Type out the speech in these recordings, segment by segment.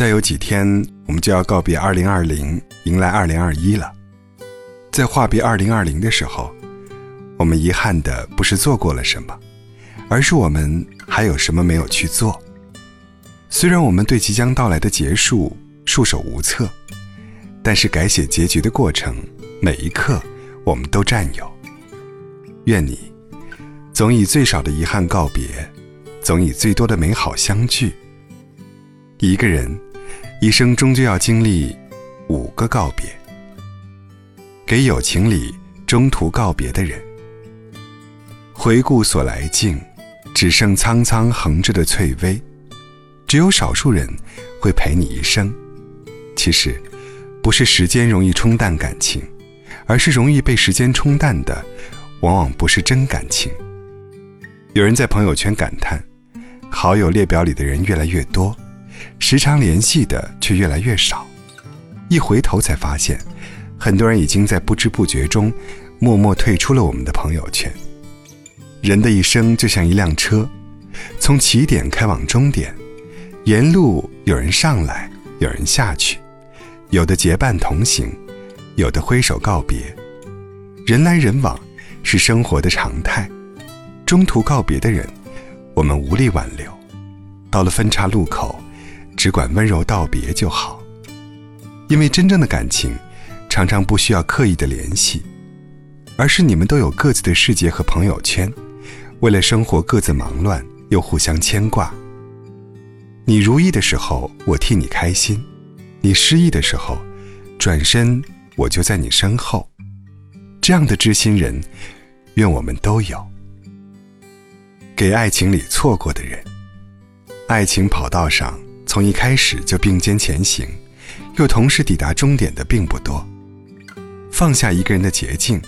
再有几天，我们就要告别二零二零，迎来二零二一了。在话别二零二零的时候，我们遗憾的不是做过了什么，而是我们还有什么没有去做。虽然我们对即将到来的结束束手无策，但是改写结局的过程，每一刻我们都占有。愿你总以最少的遗憾告别，总以最多的美好相聚。一个人一生终究要经历五个告别，给友情里中途告别的人。回顾所来径，只剩苍苍横着的翠微。只有少数人会陪你一生。其实，不是时间容易冲淡感情，而是容易被时间冲淡的，往往不是真感情。有人在朋友圈感叹，好友列表里的人越来越多。时常联系的却越来越少，一回头才发现，很多人已经在不知不觉中默默退出了我们的朋友圈。人的一生就像一辆车，从起点开往终点，沿路有人上来，有人下去，有的结伴同行，有的挥手告别。人来人往是生活的常态，中途告别的人，我们无力挽留。到了分岔路口。只管温柔道别就好，因为真正的感情，常常不需要刻意的联系，而是你们都有各自的世界和朋友圈，为了生活各自忙乱，又互相牵挂。你如意的时候，我替你开心；你失意的时候，转身我就在你身后。这样的知心人，愿我们都有。给爱情里错过的人，爱情跑道上。从一开始就并肩前行，又同时抵达终点的并不多。放下一个人的捷径，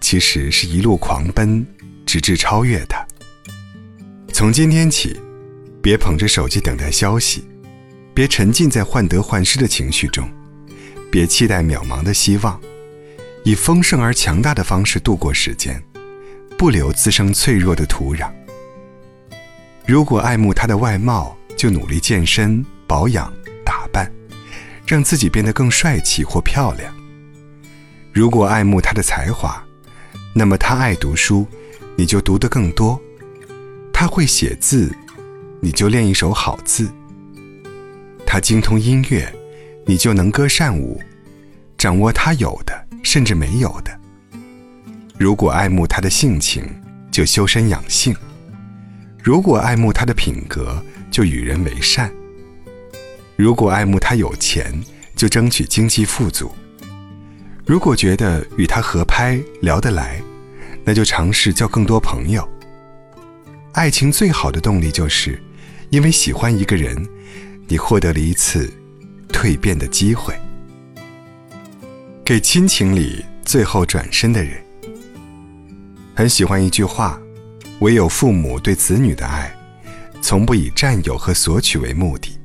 其实是一路狂奔，直至超越他。从今天起，别捧着手机等待消息，别沉浸在患得患失的情绪中，别期待渺茫的希望，以丰盛而强大的方式度过时间，不留滋生脆弱的土壤。如果爱慕他的外貌，就努力健身、保养、打扮，让自己变得更帅气或漂亮。如果爱慕他的才华，那么他爱读书，你就读得更多；他会写字，你就练一手好字；他精通音乐，你就能歌善舞，掌握他有的甚至没有的。如果爱慕他的性情，就修身养性；如果爱慕他的品格，就与人为善。如果爱慕他有钱，就争取经济富足；如果觉得与他合拍聊得来，那就尝试交更多朋友。爱情最好的动力就是，因为喜欢一个人，你获得了一次蜕变的机会。给亲情里最后转身的人，很喜欢一句话：唯有父母对子女的爱。从不以占有和索取为目的，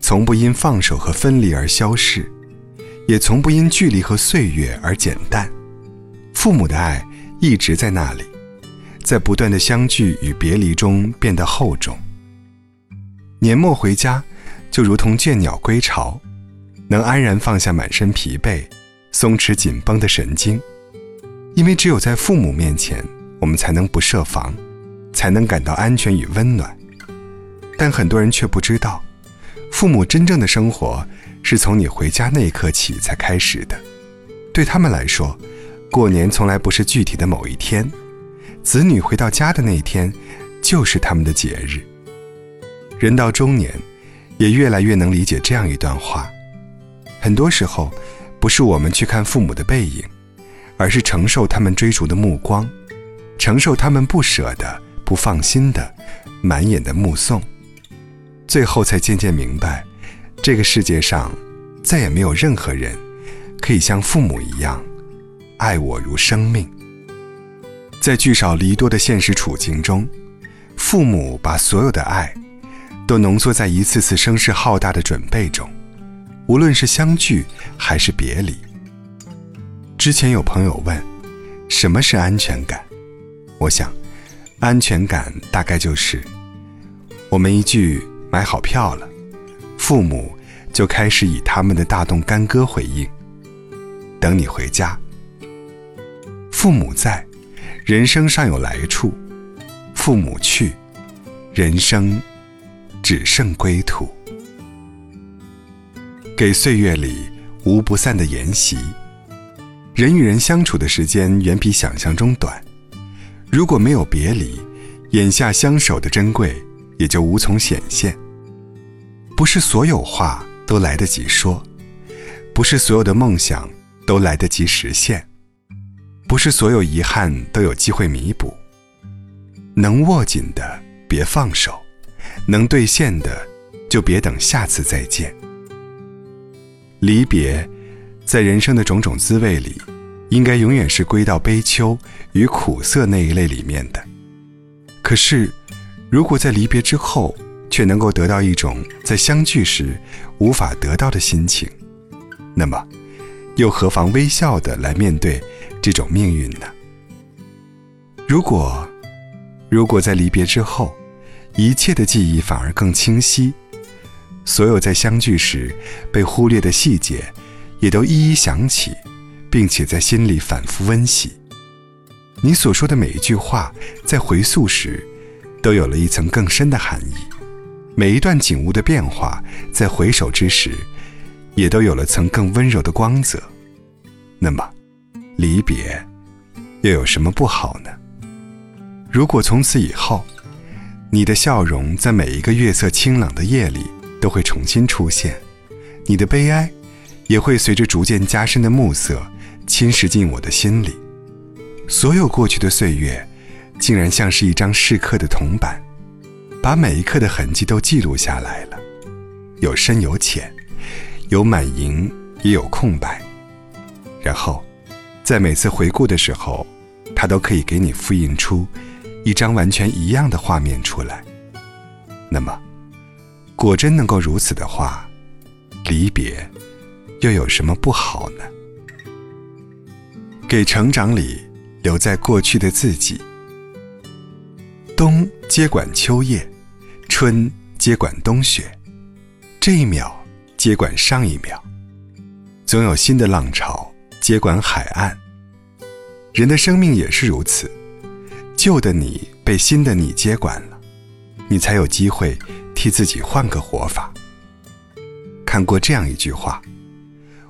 从不因放手和分离而消逝，也从不因距离和岁月而减淡。父母的爱一直在那里，在不断的相聚与别离中变得厚重。年末回家，就如同倦鸟归巢，能安然放下满身疲惫，松弛紧绷的神经。因为只有在父母面前，我们才能不设防，才能感到安全与温暖。但很多人却不知道，父母真正的生活是从你回家那一刻起才开始的。对他们来说，过年从来不是具体的某一天，子女回到家的那一天，就是他们的节日。人到中年，也越来越能理解这样一段话：很多时候，不是我们去看父母的背影，而是承受他们追逐的目光，承受他们不舍的、不放心的、满眼的目送。最后才渐渐明白，这个世界上再也没有任何人可以像父母一样爱我如生命。在聚少离多的现实处境中，父母把所有的爱都浓缩在一次次声势浩大的准备中，无论是相聚还是别离。之前有朋友问，什么是安全感？我想，安全感大概就是我们一句。买好票了，父母就开始以他们的大动干戈回应。等你回家。父母在，人生尚有来处；父母去，人生只剩归途。给岁月里无不散的筵席。人与人相处的时间远比想象中短，如果没有别离，眼下相守的珍贵也就无从显现。不是所有话都来得及说，不是所有的梦想都来得及实现，不是所有遗憾都有机会弥补。能握紧的别放手，能兑现的就别等下次再见。离别。在人生的种种滋味里，应该永远是归到悲秋与苦涩那一类里面的。可是，如果在离别之后，却能够得到一种在相聚时无法得到的心情，那么，又何妨微笑的来面对这种命运呢？如果，如果在离别之后，一切的记忆反而更清晰，所有在相聚时被忽略的细节。也都一一想起，并且在心里反复温习。你所说的每一句话，在回溯时，都有了一层更深的含义；每一段景物的变化，在回首之时，也都有了层更温柔的光泽。那么，离别又有什么不好呢？如果从此以后，你的笑容在每一个月色清朗的夜里都会重新出现，你的悲哀。也会随着逐渐加深的暮色，侵蚀进我的心里。所有过去的岁月，竟然像是一张蚀刻的铜板，把每一刻的痕迹都记录下来了，有深有浅，有满盈也有空白。然后，在每次回顾的时候，它都可以给你复印出一张完全一样的画面出来。那么，果真能够如此的话，离别。又有什么不好呢？给成长里留在过去的自己。冬接管秋叶，春接管冬雪，这一秒接管上一秒，总有新的浪潮接管海岸。人的生命也是如此，旧的你被新的你接管了，你才有机会替自己换个活法。看过这样一句话。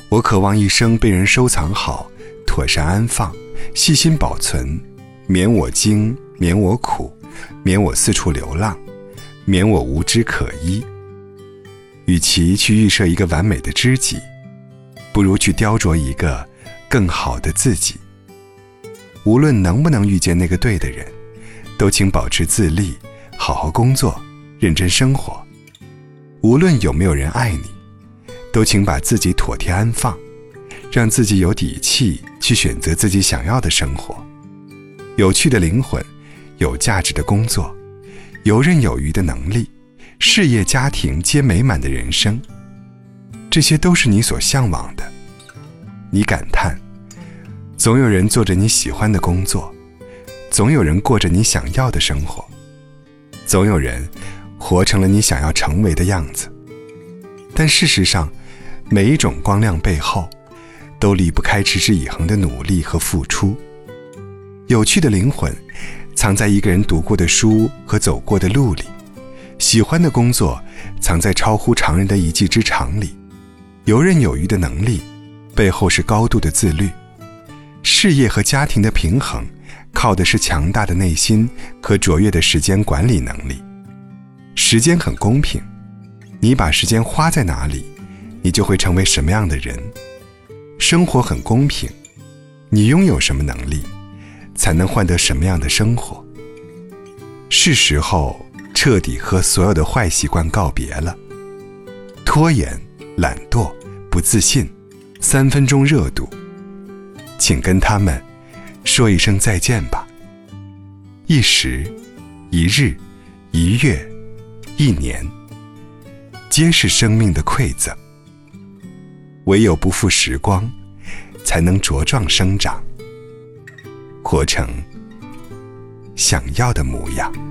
我渴望一生被人收藏好，妥善安放，细心保存，免我惊，免我苦，免我四处流浪，免我无枝可依。与其去预设一个完美的知己，不如去雕琢一个更好的自己。无论能不能遇见那个对的人，都请保持自立，好好工作，认真生活。无论有没有人爱你。都请把自己妥帖安放，让自己有底气去选择自己想要的生活。有趣的灵魂，有价值的工作，游刃有余的能力，事业家庭皆美满的人生，这些都是你所向往的。你感叹，总有人做着你喜欢的工作，总有人过着你想要的生活，总有人活成了你想要成为的样子。但事实上，每一种光亮背后，都离不开持之以恒的努力和付出。有趣的灵魂，藏在一个人读过的书和走过的路里；喜欢的工作，藏在超乎常人的一技之长里；游刃有余的能力，背后是高度的自律。事业和家庭的平衡，靠的是强大的内心和卓越的时间管理能力。时间很公平，你把时间花在哪里？你就会成为什么样的人？生活很公平，你拥有什么能力，才能换得什么样的生活？是时候彻底和所有的坏习惯告别了。拖延、懒惰、不自信、三分钟热度，请跟他们说一声再见吧。一时、一日、一月、一年，皆是生命的馈赠。唯有不负时光，才能茁壮生长，活成想要的模样。